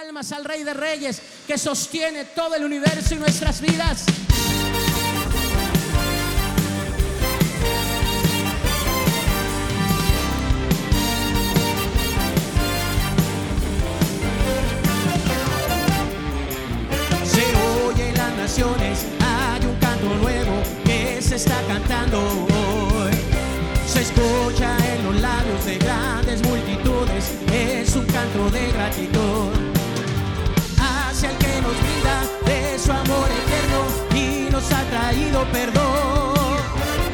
palmas al Rey de Reyes que sostiene todo el universo y nuestras vidas. Se oye en las naciones, hay un canto nuevo que se está cantando hoy. Se escucha en los labios de grandes multitudes, es un canto de gratitud perdón.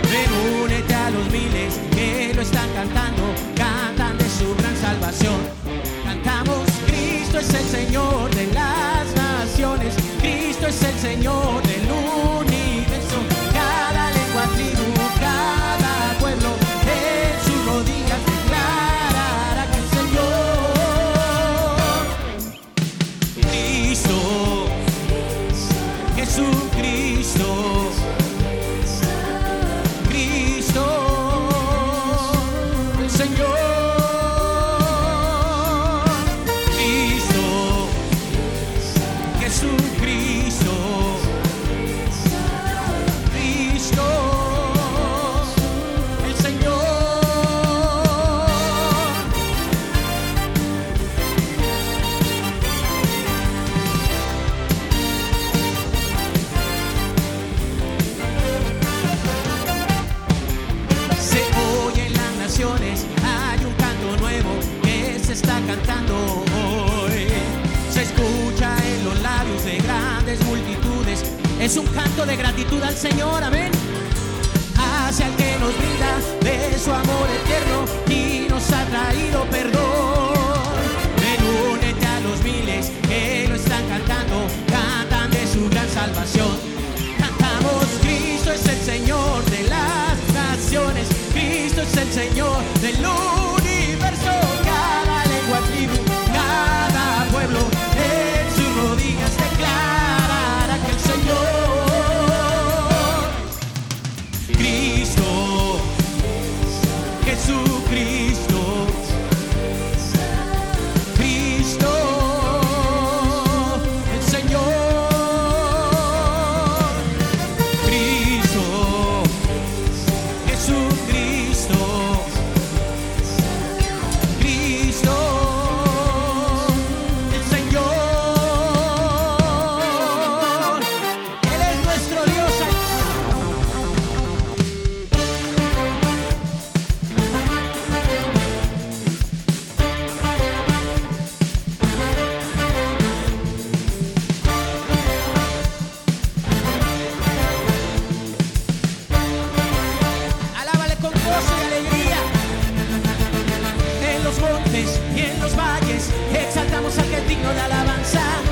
Reúnete a los miles que lo están cantando, cantan de su gran salvación. Cantamos, Cristo es el Señor de las naciones, Cristo es el Señor Es un canto de gratitud al Señor, amén. Hacia el que nos brinda de su amor eterno y nos ha traído perdón. Ven, únete a los miles que lo están cantando, cantan de su gran salvación. Y en los valles exaltamos al que es digno de alabanza.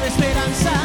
De esperanza.